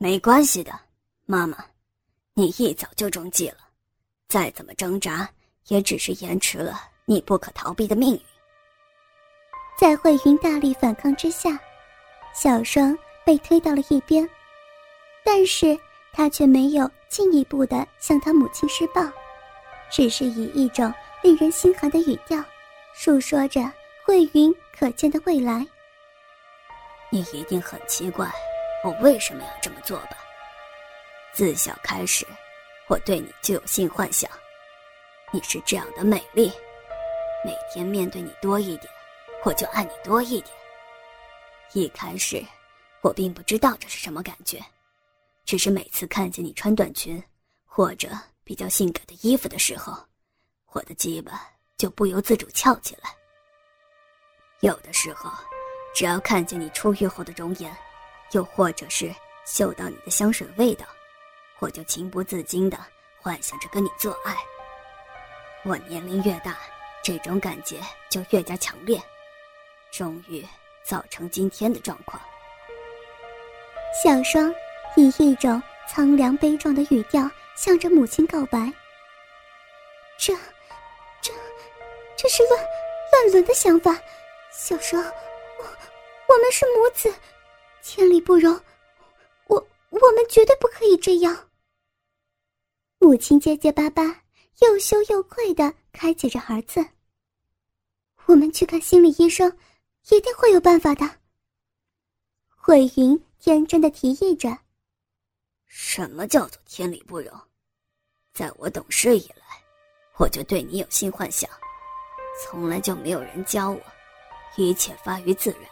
没关系的，妈妈，你一早就中计了，再怎么挣扎，也只是延迟了你不可逃避的命运。在慧云大力反抗之下，小双被推到了一边，但是他却没有进一步的向他母亲施暴，只是以一种令人心寒的语调，述说着慧云可见的未来。你一定很奇怪，我为什么要这么做吧？自小开始，我对你就有性幻想。你是这样的美丽，每天面对你多一点，我就爱你多一点。一开始，我并不知道这是什么感觉，只是每次看见你穿短裙或者比较性感的衣服的时候，我的鸡巴就不由自主翘起来。有的时候。只要看见你出浴后的容颜，又或者是嗅到你的香水味道，我就情不自禁的幻想着跟你做爱。我年龄越大，这种感觉就越加强烈，终于造成今天的状况。小双以一种苍凉悲壮的语调向着母亲告白：“这，这，这是乱乱伦的想法，小双。”我们是母子，千里不容。我我们绝对不可以这样。母亲结结巴巴、又羞又愧的开解着儿子。我们去看心理医生，一定会有办法的。慧云天真的提议着：“什么叫做天理不容？在我懂事以来，我就对你有性幻想，从来就没有人教我，一切发于自然。”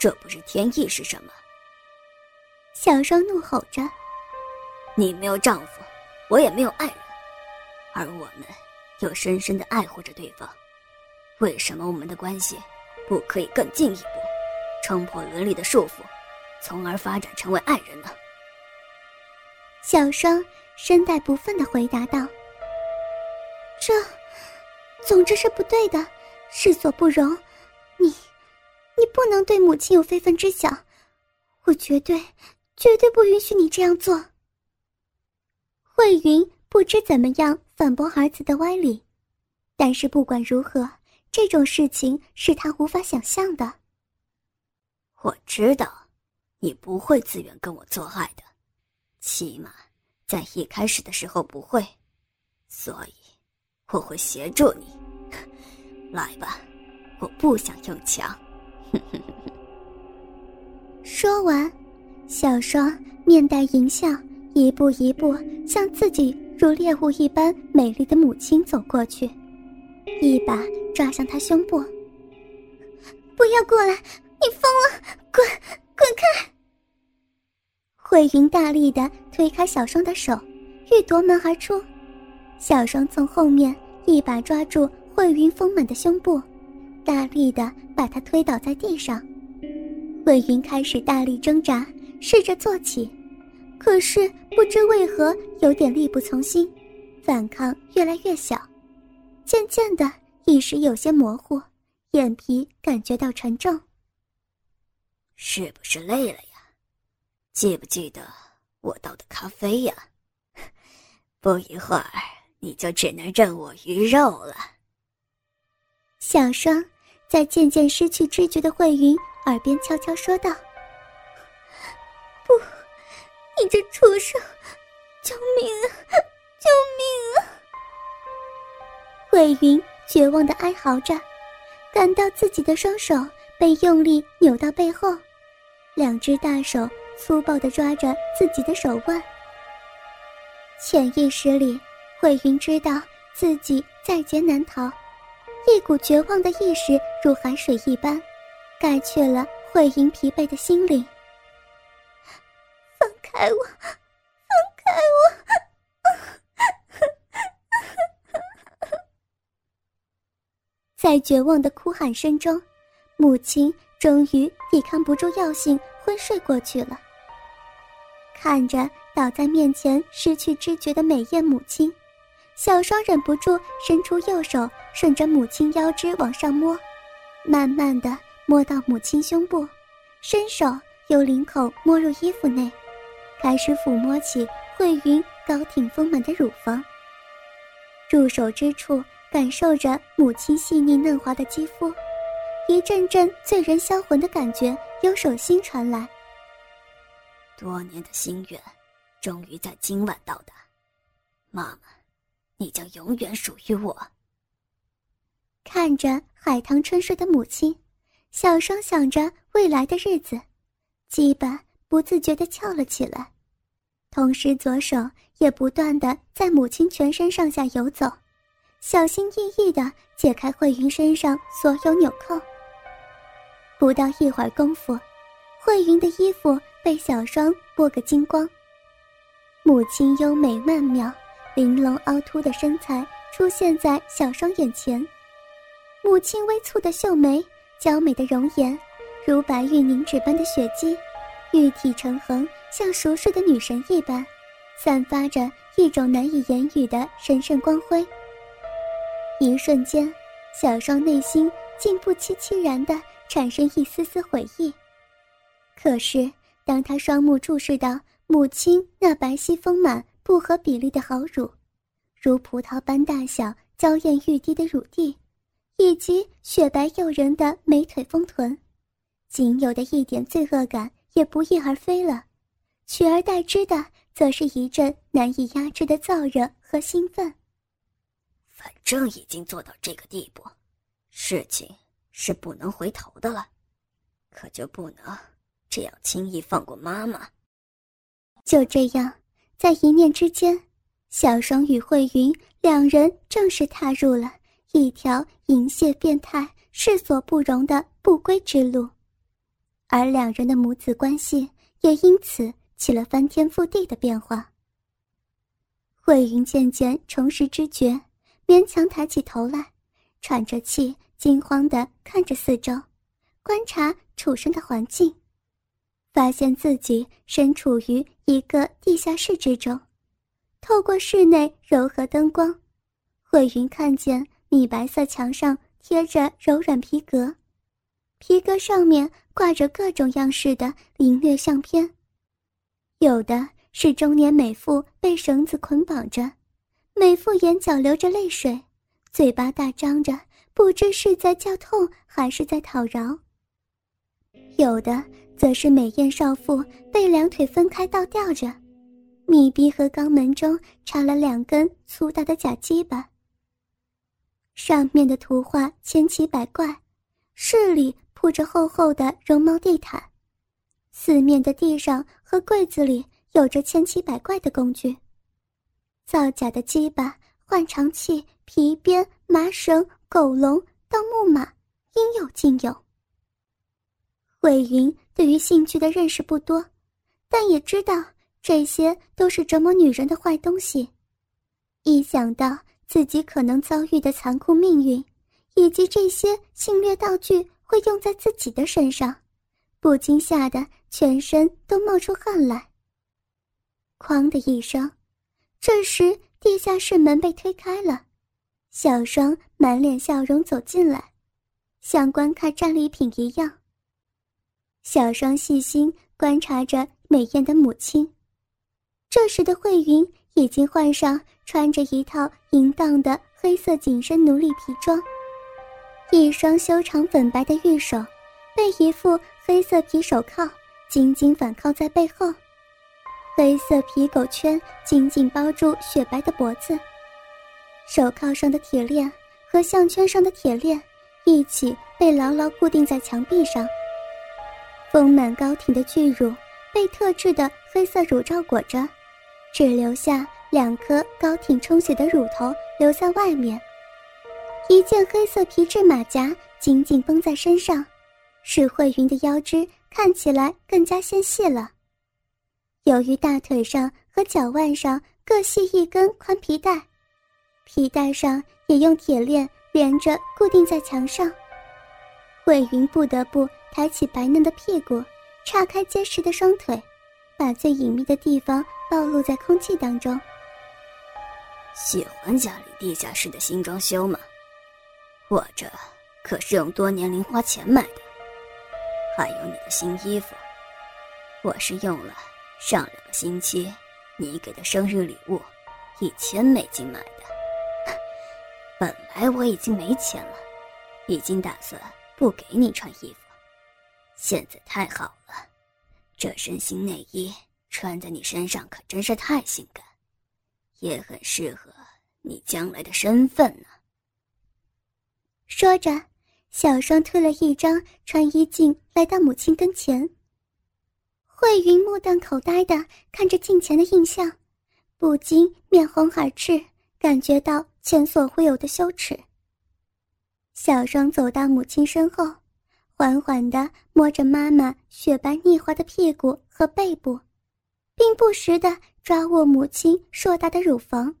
这不是天意是什么？小双怒吼着：“你没有丈夫，我也没有爱人，而我们又深深的爱护着对方，为什么我们的关系不可以更进一步，冲破伦理的束缚，从而发展成为爱人呢？”小双声带不忿的回答道：“这，总之是不对的，世所不容，你。”你不能对母亲有非分之想，我绝对、绝对不允许你这样做。慧云不知怎么样反驳儿子的歪理，但是不管如何，这种事情是他无法想象的。我知道，你不会自愿跟我做爱的，起码在一开始的时候不会，所以我会协助你。来吧，我不想用枪。说完，小双面带淫笑，一步一步向自己如猎物一般美丽的母亲走过去，一把抓向她胸部。不要过来！你疯了！滚，滚开！慧云大力的推开小双的手，欲夺门而出。小双从后面一把抓住慧云丰满的胸部。大力的把他推倒在地上，魏云开始大力挣扎，试着坐起，可是不知为何有点力不从心，反抗越来越小，渐渐的意识有些模糊，眼皮感觉到沉重。是不是累了呀？记不记得我倒的咖啡呀？不一会儿你就只能任我鱼肉了。小双在渐渐失去知觉的慧云耳边悄悄说道：“不，你这畜生，救命啊！救命啊！”慧云绝望的哀嚎着，感到自己的双手被用力扭到背后，两只大手粗暴的抓着自己的手腕。潜意识里，慧云知道自己在劫难逃。一股绝望的意识如海水一般，盖去了慧云疲惫的心灵。放开我，放开我！在绝望的哭喊声中，母亲终于抵抗不住药性，昏睡过去了。看着倒在面前失去知觉的美艳母亲。小双忍不住伸出右手，顺着母亲腰肢往上摸，慢慢的摸到母亲胸部，伸手由领口摸入衣服内，开始抚摸起慧云高挺丰满的乳房。入手之处，感受着母亲细腻嫩滑的肌肤，一阵阵醉人销魂的感觉由手心传来。多年的心愿，终于在今晚到达。妈妈，你将永远属于我。看着海棠春睡的母亲，小双想着未来的日子，基本不自觉地翘了起来，同时左手也不断地在母亲全身上下游走，小心翼翼地解开慧云身上所有纽扣。不到一会儿功夫，慧云的衣服被小双剥个精光，母亲优美曼妙、玲珑凹凸的身材出现在小双眼前。母亲微蹙的秀眉，娇美的容颜，如白玉凝脂般的雪肌，玉体成衡，像熟睡的女神一般，散发着一种难以言语的神圣光辉。一瞬间，小双内心竟不期凄然的产生一丝丝悔意。可是，当他双目注视到母亲那白皙丰满、不合比例的好乳，如葡萄般大小、娇艳欲滴的乳蒂。以及雪白诱人的美腿丰臀，仅有的一点罪恶感也不翼而飞了，取而代之的则是一阵难以压制的燥热和兴奋。反正已经做到这个地步，事情是不能回头的了，可就不能这样轻易放过妈妈。就这样，在一念之间，小双与慧云两人正式踏入了。一条淫亵变态、世所不容的不归之路，而两人的母子关系也因此起了翻天覆地的变化。慧云渐渐重拾知觉，勉强抬起头来，喘着气，惊慌地看着四周，观察处身的环境，发现自己身处于一个地下室之中。透过室内柔和灯光，慧云看见。米白色墙上贴着柔软皮革，皮革上面挂着各种样式的凌虐相片，有的是中年美妇被绳子捆绑着，美妇眼角流着泪水，嘴巴大张着，不知是在叫痛还是在讨饶；有的则是美艳少妇被两腿分开倒吊着，密闭和肛门中插了两根粗大的假鸡巴。上面的图画千奇百怪，室里铺着厚厚的绒毛地毯，四面的地上和柜子里有着千奇百怪的工具。造假的鸡巴、换肠器、皮鞭、麻绳、狗笼、盗木马，应有尽有。慧云对于性趣的认识不多，但也知道这些都是折磨女人的坏东西。一想到。自己可能遭遇的残酷命运，以及这些性虐道具会用在自己的身上，不禁吓得全身都冒出汗来。哐的一声，这时地下室门被推开了，小双满脸笑容走进来，像观看战利品一样。小双细心观察着美艳的母亲，这时的慧云。已经换上穿着一套淫荡的黑色紧身奴隶皮装，一双修长粉白的玉手被一副黑色皮手铐紧紧反铐在背后，黑色皮狗圈紧紧包住雪白的脖子，手铐上的铁链和项圈上的铁链一起被牢牢固定在墙壁上，丰满高挺的巨乳被特制的黑色乳罩裹着。只留下两颗高挺充血的乳头留在外面，一件黑色皮质马甲紧紧绷在身上，使慧云的腰肢看起来更加纤细了。由于大腿上和脚腕上各系一根宽皮带，皮带上也用铁链连着固定在墙上。慧云不得不抬起白嫩的屁股，叉开结实的双腿，把最隐秘的地方。暴露在空气当中。喜欢家里地下室的新装修吗？我这可是用多年零花钱买的，还有你的新衣服，我是用了上两个星期，你给的生日礼物，一千美金买的。本来我已经没钱了，已经打算不给你穿衣服。现在太好了，这身新内衣穿在你身上可真是太性感，也很适合你将来的身份呢。说着，小双推了一张穿衣镜来到母亲跟前。慧云目瞪口呆的看着镜前的印象，不禁面红耳赤，感觉到前所未有的羞耻。小双走到母亲身后，缓缓地摸着妈妈雪白腻滑的屁股和背部，并不时地抓握母亲硕大的乳房。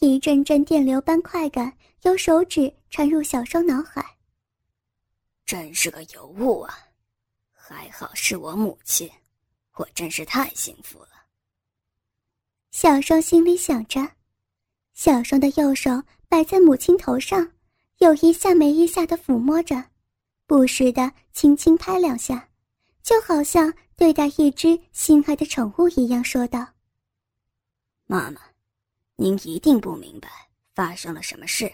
一阵阵电流般快感由手指传入小双脑海。真是个尤物啊！还好是我母亲，我真是太幸福了。小双心里想着，小双的右手摆在母亲头上，有一下没一下的抚摸着，不时的轻轻拍两下，就好像对待一只心爱的宠物一样，说道：“妈妈。”您一定不明白发生了什么事，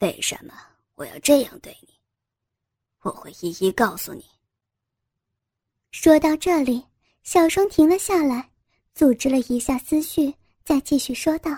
为什么我要这样对你？我会一一告诉你。说到这里，小双停了下来，组织了一下思绪，再继续说道。